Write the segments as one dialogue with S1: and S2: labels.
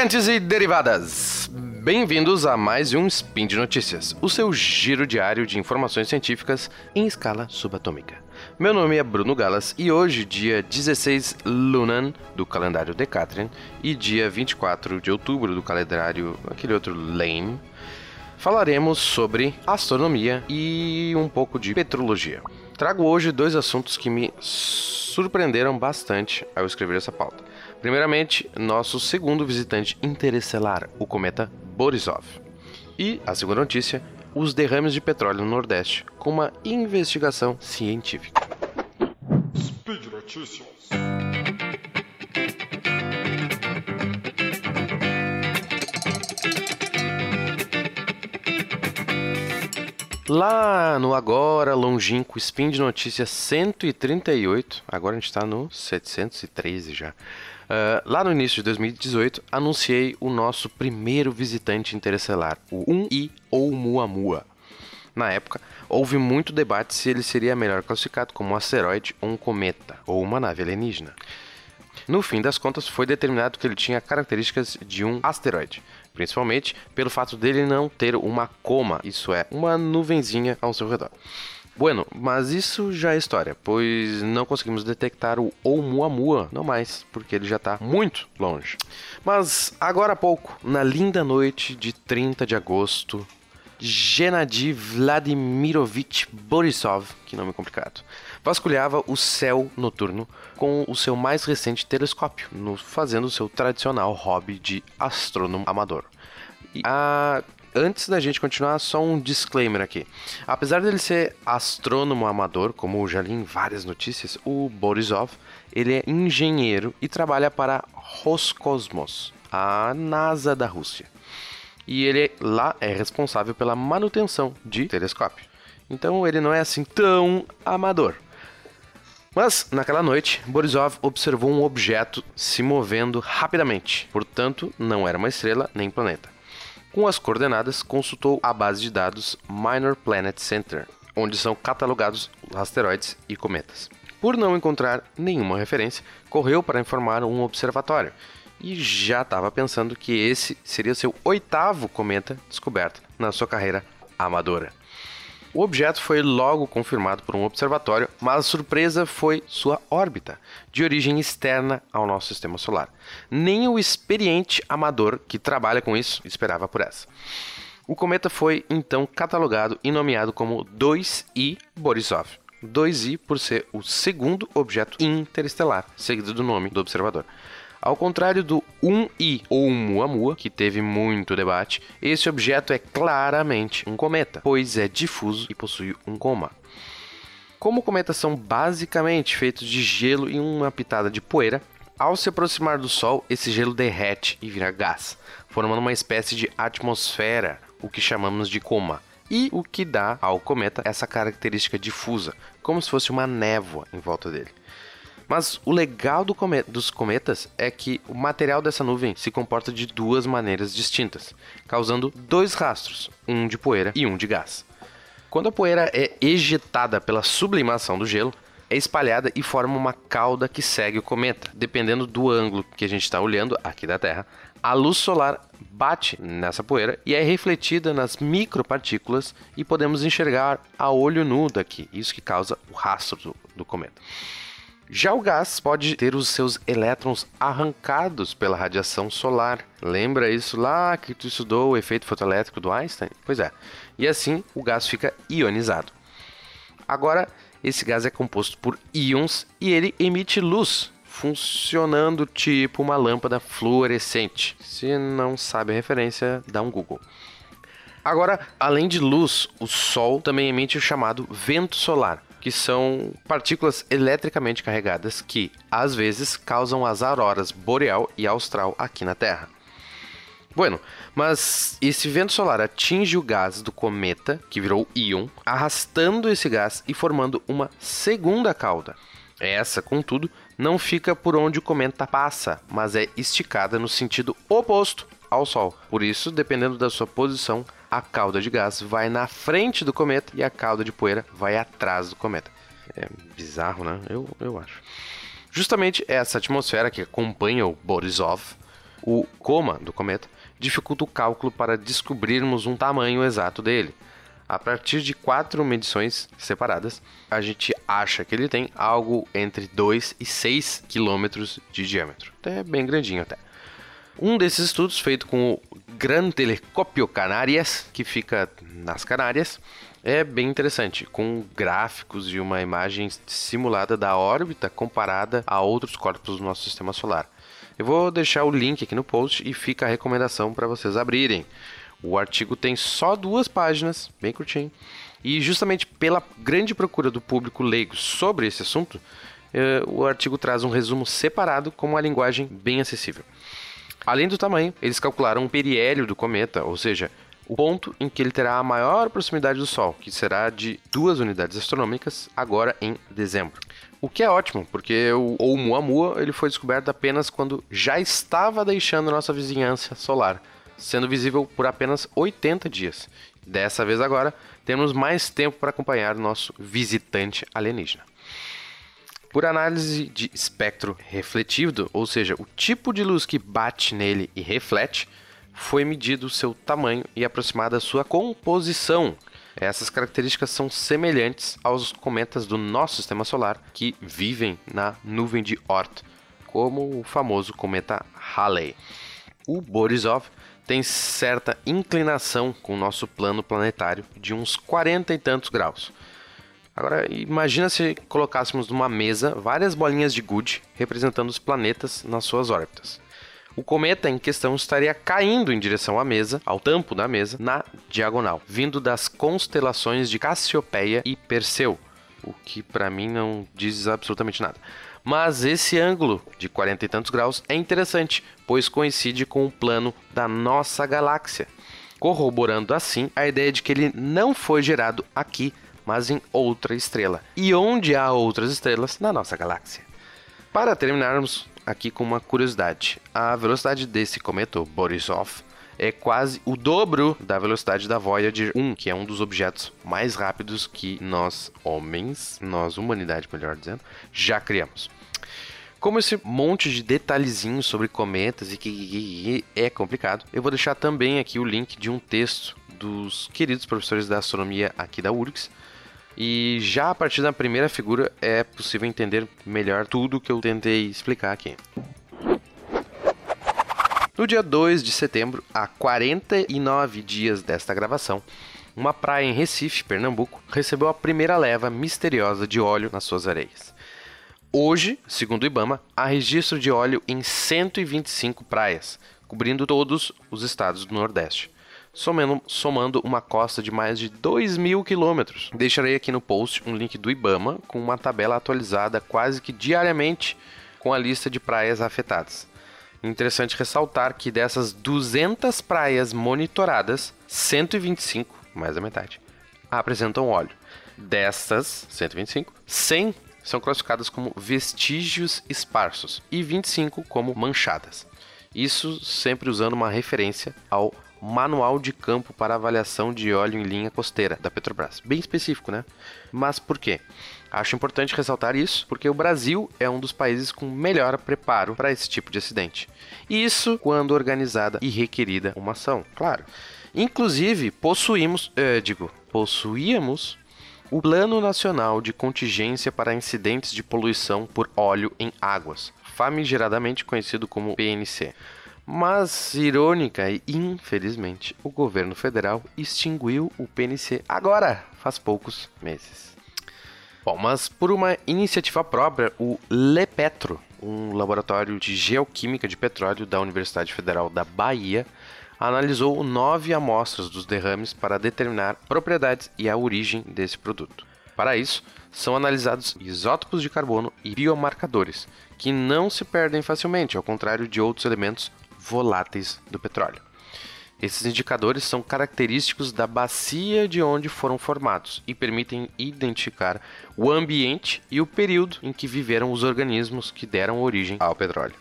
S1: E derivadas! Bem-vindos a mais um Spin de Notícias, o seu giro diário de informações científicas em escala subatômica. Meu nome é Bruno Galas e hoje, dia 16 Lunan do calendário Decatrian e dia 24 de outubro do calendário aquele outro Lame, falaremos sobre astronomia e um pouco de petrologia. Trago hoje dois assuntos que me surpreenderam bastante ao escrever essa pauta. Primeiramente, nosso segundo visitante interestelar, o cometa Borisov. E a segunda notícia, os derrames de petróleo no Nordeste, com uma investigação científica.
S2: Speed Notícias.
S1: Lá no agora longínquo Spin de Notícias 138, agora a gente está no 713 já. Uh, lá no início de 2018, anunciei o nosso primeiro visitante interestelar, o 1I Oumuamua. Na época, houve muito debate se ele seria melhor classificado como um asteroide ou um cometa, ou uma nave alienígena. No fim das contas, foi determinado que ele tinha características de um asteroide, principalmente pelo fato dele não ter uma coma, isso é, uma nuvenzinha ao seu redor. Bueno, mas isso já é história, pois não conseguimos detectar o Oumuamua, não mais, porque ele já está muito longe. Mas agora há pouco, na linda noite de 30 de agosto, Gennady Vladimirovich Borisov, que nome complicado, vasculhava o céu noturno com o seu mais recente telescópio, fazendo o seu tradicional hobby de astrônomo amador. E a antes da gente continuar, só um disclaimer aqui. Apesar dele ser astrônomo amador, como já li em várias notícias, o Borisov, ele é engenheiro e trabalha para Roscosmos, a NASA da Rússia. E ele lá é responsável pela manutenção de telescópio. Então ele não é assim tão amador. Mas, naquela noite, Borisov observou um objeto se movendo rapidamente, portanto, não era uma estrela nem planeta. Com as coordenadas, consultou a base de dados Minor Planet Center, onde são catalogados asteroides e cometas. Por não encontrar nenhuma referência, correu para informar um observatório e já estava pensando que esse seria seu oitavo cometa descoberto na sua carreira amadora. O objeto foi logo confirmado por um observatório, mas a surpresa foi sua órbita, de origem externa ao nosso sistema solar. Nem o experiente amador que trabalha com isso esperava por essa. O cometa foi então catalogado e nomeado como 2I Borisov. 2I por ser o segundo objeto interestelar, seguido do nome do observador. Ao contrário do 1I ou Muamua, que teve muito debate, esse objeto é claramente um cometa, pois é difuso e possui um coma. Como cometas são basicamente feitos de gelo e uma pitada de poeira, ao se aproximar do Sol, esse gelo derrete e vira gás, formando uma espécie de atmosfera, o que chamamos de coma, e o que dá ao cometa essa característica difusa, como se fosse uma névoa em volta dele. Mas o legal do cometa, dos cometas é que o material dessa nuvem se comporta de duas maneiras distintas, causando dois rastros, um de poeira e um de gás. Quando a poeira é ejetada pela sublimação do gelo, é espalhada e forma uma cauda que segue o cometa. Dependendo do ângulo que a gente está olhando aqui da Terra, a luz solar bate nessa poeira e é refletida nas micropartículas e podemos enxergar a olho nu daqui. Isso que causa o rastro do, do cometa. Já o gás pode ter os seus elétrons arrancados pela radiação solar. Lembra isso lá que tu estudou o efeito fotoelétrico do Einstein? Pois é. E assim o gás fica ionizado. Agora, esse gás é composto por íons e ele emite luz, funcionando tipo uma lâmpada fluorescente. Se não sabe a referência, dá um Google. Agora, além de luz, o Sol também emite o chamado vento solar que são partículas eletricamente carregadas que, às vezes, causam as auroras boreal e austral aqui na Terra. Bueno, mas esse vento solar atinge o gás do cometa, que virou íon, arrastando esse gás e formando uma segunda cauda. Essa, contudo, não fica por onde o cometa passa, mas é esticada no sentido oposto ao Sol. Por isso, dependendo da sua posição, a cauda de gás vai na frente do cometa e a cauda de poeira vai atrás do cometa. É bizarro, né? Eu, eu acho. Justamente essa atmosfera que acompanha o Borisov O coma do cometa dificulta o cálculo para descobrirmos um tamanho exato dele. A partir de quatro medições separadas, a gente acha que ele tem algo entre 2 e 6 quilômetros de diâmetro. É bem grandinho até. Um desses estudos, feito com o Gran Telescopio Canarias, que fica nas Canárias, é bem interessante, com gráficos e uma imagem simulada da órbita comparada a outros corpos do nosso sistema solar. Eu vou deixar o link aqui no post e fica a recomendação para vocês abrirem. O artigo tem só duas páginas, bem curtinho, e justamente pela grande procura do público leigo sobre esse assunto, eh, o artigo traz um resumo separado com uma linguagem bem acessível. Além do tamanho, eles calcularam o periélio do cometa, ou seja, o ponto em que ele terá a maior proximidade do Sol, que será de duas unidades astronômicas agora em dezembro. O que é ótimo, porque o Oumuamua ele foi descoberto apenas quando já estava deixando nossa vizinhança solar sendo visível por apenas 80 dias. Dessa vez agora, temos mais tempo para acompanhar nosso visitante alienígena. Por análise de espectro refletido, ou seja, o tipo de luz que bate nele e reflete, foi medido o seu tamanho e aproximada a sua composição. Essas características são semelhantes aos cometas do nosso sistema solar que vivem na nuvem de Oort, como o famoso cometa Halley. O Borisov tem certa inclinação com o nosso plano planetário de uns 40 e tantos graus. Agora, imagina se colocássemos numa mesa várias bolinhas de gude representando os planetas nas suas órbitas. O cometa em questão estaria caindo em direção à mesa, ao tampo da mesa, na diagonal, vindo das constelações de Cassiopeia e Perseu, o que para mim não diz absolutamente nada. Mas esse ângulo de 40 e tantos graus é interessante, pois coincide com o plano da nossa galáxia, corroborando assim a ideia de que ele não foi gerado aqui, mas em outra estrela. E onde há outras estrelas na nossa galáxia. Para terminarmos aqui com uma curiosidade, a velocidade desse cometa, Borisov, é quase o dobro da velocidade da Voyager 1, que é um dos objetos mais rápidos que nós, homens, nós, humanidade, melhor dizendo, já criamos. Como esse monte de detalhezinhos sobre cometas e que é complicado, eu vou deixar também aqui o link de um texto dos queridos professores da astronomia aqui da URGS. E já a partir da primeira figura é possível entender melhor tudo que eu tentei explicar aqui. No dia 2 de setembro, a 49 dias desta gravação, uma praia em Recife, Pernambuco, recebeu a primeira leva misteriosa de óleo nas suas areias. Hoje, segundo o Ibama, há registro de óleo em 125 praias, cobrindo todos os estados do Nordeste, somando, somando uma costa de mais de 2 mil quilômetros. Deixarei aqui no post um link do Ibama com uma tabela atualizada quase que diariamente com a lista de praias afetadas. Interessante ressaltar que dessas 200 praias monitoradas, 125, mais da metade, apresentam óleo. Destas 125, 100 são classificadas como vestígios esparsos e 25 como manchadas. Isso sempre usando uma referência ao Manual de Campo para Avaliação de Óleo em Linha Costeira da Petrobras. Bem específico, né? Mas por quê? Acho importante ressaltar isso porque o Brasil é um dos países com melhor preparo para esse tipo de acidente. Isso quando organizada e requerida uma ação, claro. Inclusive, possuímos, eh, digo, possuíamos o Plano Nacional de Contingência para Incidentes de Poluição por Óleo em Águas, famigeradamente conhecido como PNC. Mas, irônica e infelizmente, o governo federal extinguiu o PNC agora, faz poucos meses. Bom, mas por uma iniciativa própria, o LePetro, um laboratório de geoquímica de petróleo da Universidade Federal da Bahia, analisou nove amostras dos derrames para determinar propriedades e a origem desse produto. Para isso, são analisados isótopos de carbono e biomarcadores, que não se perdem facilmente, ao contrário de outros elementos voláteis do petróleo. Esses indicadores são característicos da bacia de onde foram formados e permitem identificar o ambiente e o período em que viveram os organismos que deram origem ao petróleo.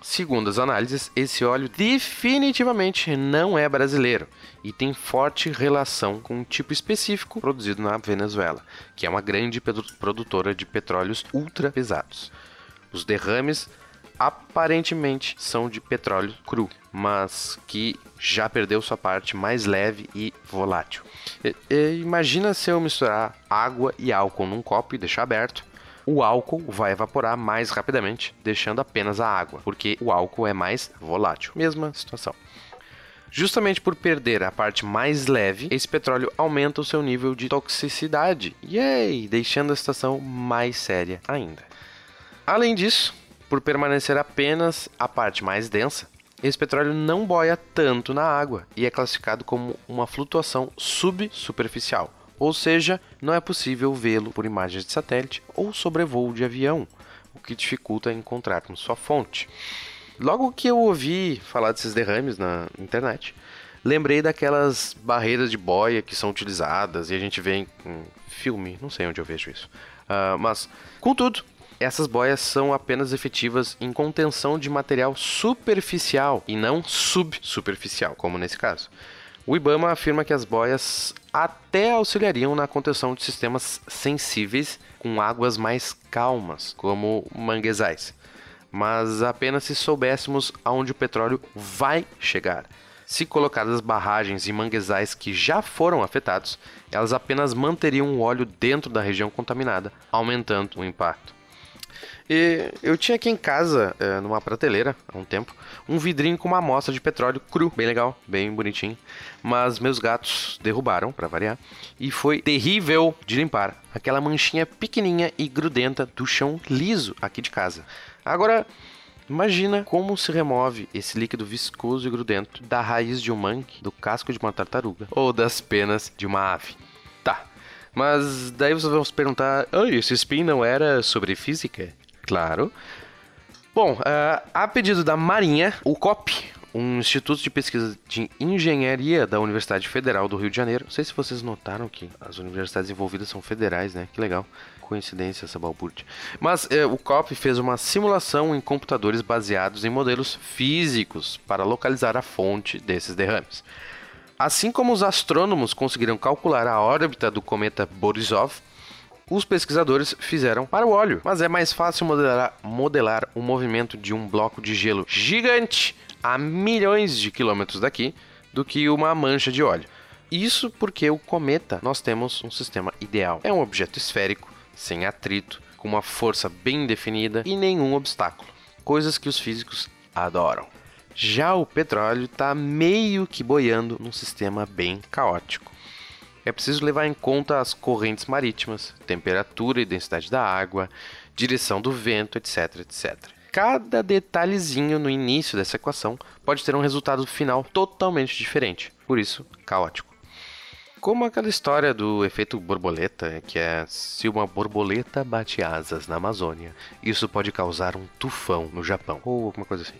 S1: Segundo as análises, esse óleo definitivamente não é brasileiro e tem forte relação com um tipo específico produzido na Venezuela, que é uma grande produtora de petróleos ultra pesados. Os derrames aparentemente são de petróleo cru, mas que já perdeu sua parte mais leve e volátil. E, e, imagina se eu misturar água e álcool num copo e deixar aberto. O álcool vai evaporar mais rapidamente, deixando apenas a água, porque o álcool é mais volátil. Mesma situação. Justamente por perder a parte mais leve, esse petróleo aumenta o seu nível de toxicidade. Yay! Deixando a situação mais séria ainda. Além disso, por permanecer apenas a parte mais densa, esse petróleo não boia tanto na água e é classificado como uma flutuação subsuperficial, ou seja, não é possível vê-lo por imagens de satélite ou sobrevoo de avião, o que dificulta encontrarmos sua fonte. Logo que eu ouvi falar desses derrames na internet, lembrei daquelas barreiras de boia que são utilizadas e a gente vê em filme, não sei onde eu vejo isso. Uh, mas, contudo, essas boias são apenas efetivas em contenção de material superficial e não subsuperficial, como nesse caso. O IBAMA afirma que as boias até auxiliariam na contenção de sistemas sensíveis com águas mais calmas, como manguezais, mas apenas se soubéssemos aonde o petróleo vai chegar. Se colocadas barragens e manguezais que já foram afetados, elas apenas manteriam o óleo dentro da região contaminada, aumentando o impacto. E eu tinha aqui em casa, é, numa prateleira, há um tempo, um vidrinho com uma amostra de petróleo cru, bem legal, bem bonitinho. Mas meus gatos derrubaram, para variar, e foi terrível de limpar. Aquela manchinha pequenininha e grudenta do chão liso aqui de casa. Agora, Imagina como se remove esse líquido viscoso e grudento da raiz de um mangue, do casco de uma tartaruga ou das penas de uma ave. Tá, mas daí vocês vão se perguntar: oh, esse spin não era sobre física? Claro. Bom, uh, a pedido da Marinha, o COP, um instituto de pesquisa de engenharia da Universidade Federal do Rio de Janeiro. Não sei se vocês notaram que as universidades envolvidas são federais, né? Que legal. Coincidência essa balbúrdia. Mas uh, o COP fez uma simulação em computadores baseados em modelos físicos para localizar a fonte desses derrames. Assim como os astrônomos conseguiram calcular a órbita do cometa Borisov, os pesquisadores fizeram para o óleo, mas é mais fácil modelar, modelar o movimento de um bloco de gelo gigante a milhões de quilômetros daqui do que uma mancha de óleo. Isso porque o cometa nós temos um sistema ideal. É um objeto esférico, sem atrito, com uma força bem definida e nenhum obstáculo. Coisas que os físicos adoram. Já o petróleo está meio que boiando num sistema bem caótico é preciso levar em conta as correntes marítimas, temperatura e densidade da água, direção do vento, etc, etc. Cada detalhezinho no início dessa equação pode ter um resultado final totalmente diferente, por isso, caótico. Como aquela história do efeito borboleta, que é se uma borboleta bate asas na Amazônia, isso pode causar um tufão no Japão, ou alguma coisa assim.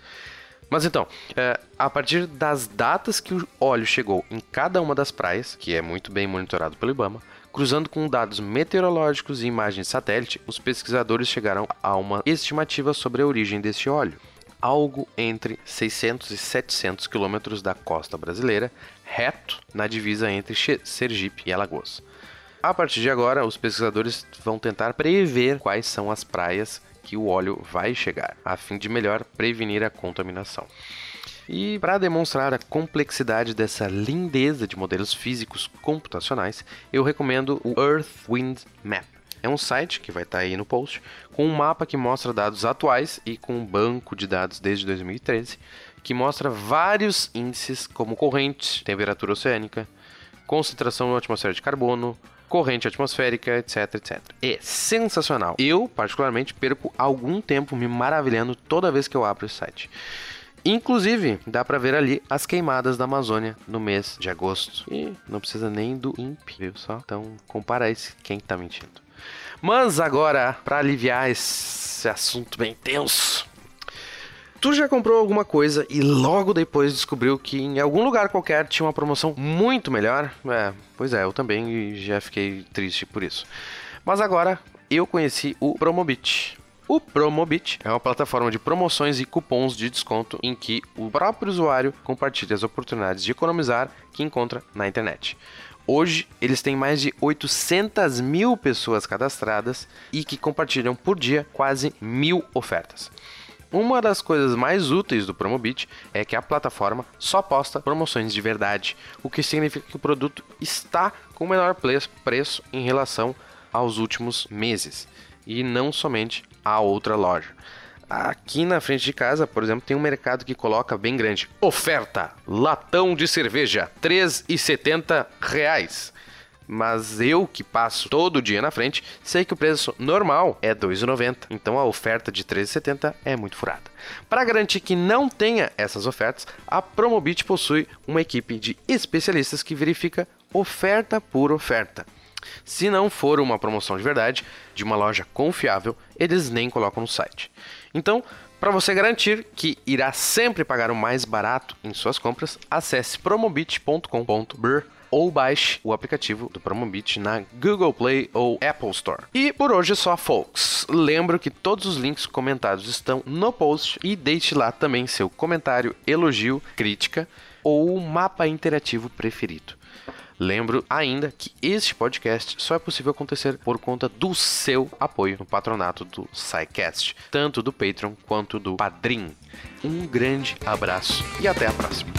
S1: Mas então, é, a partir das datas que o óleo chegou em cada uma das praias, que é muito bem monitorado pelo IBAMA, cruzando com dados meteorológicos e imagens de satélite, os pesquisadores chegaram a uma estimativa sobre a origem desse óleo. Algo entre 600 e 700 quilômetros da costa brasileira, reto na divisa entre Sergipe e Alagoas. A partir de agora, os pesquisadores vão tentar prever quais são as praias que o óleo vai chegar, a fim de melhor prevenir a contaminação. E para demonstrar a complexidade dessa lindeza de modelos físicos computacionais, eu recomendo o Earth Wind Map. É um site que vai estar tá aí no post, com um mapa que mostra dados atuais e com um banco de dados desde 2013, que mostra vários índices como corrente, temperatura oceânica, concentração na atmosfera de carbono, corrente atmosférica, etc, etc. É sensacional. Eu, particularmente, perco algum tempo me maravilhando toda vez que eu abro esse site. Inclusive, dá para ver ali as queimadas da Amazônia no mês de agosto. E não precisa nem do INPE, viu só? Então, compara esse quem tá mentindo. Mas agora, para aliviar esse assunto bem tenso, Tu já comprou alguma coisa e logo depois descobriu que em algum lugar qualquer tinha uma promoção muito melhor? É, pois é, eu também já fiquei triste por isso. Mas agora eu conheci o Promobit. O Promobit é uma plataforma de promoções e cupons de desconto em que o próprio usuário compartilha as oportunidades de economizar que encontra na internet. Hoje, eles têm mais de 800 mil pessoas cadastradas e que compartilham por dia quase mil ofertas. Uma das coisas mais úteis do Promobit é que a plataforma só posta promoções de verdade, o que significa que o produto está com o menor preço em relação aos últimos meses e não somente a outra loja. Aqui na frente de casa, por exemplo, tem um mercado que coloca bem grande: oferta latão de cerveja, R$ 3,70 mas eu que passo todo dia na frente, sei que o preço normal é R$ 2,90. Então a oferta de R$ 13,70 é muito furada. Para garantir que não tenha essas ofertas, a Promobit possui uma equipe de especialistas que verifica oferta por oferta. Se não for uma promoção de verdade, de uma loja confiável, eles nem colocam no site. Então, para você garantir que irá sempre pagar o mais barato em suas compras, acesse promobit.com.br ou baixe o aplicativo do Promobit na Google Play ou Apple Store. E por hoje é só, folks. Lembro que todos os links comentados estão no post e deixe lá também seu comentário, elogio, crítica ou mapa interativo preferido. Lembro ainda que este podcast só é possível acontecer por conta do seu apoio no patronato do SciCast, tanto do Patreon quanto do Padrim. Um grande abraço e até a próxima.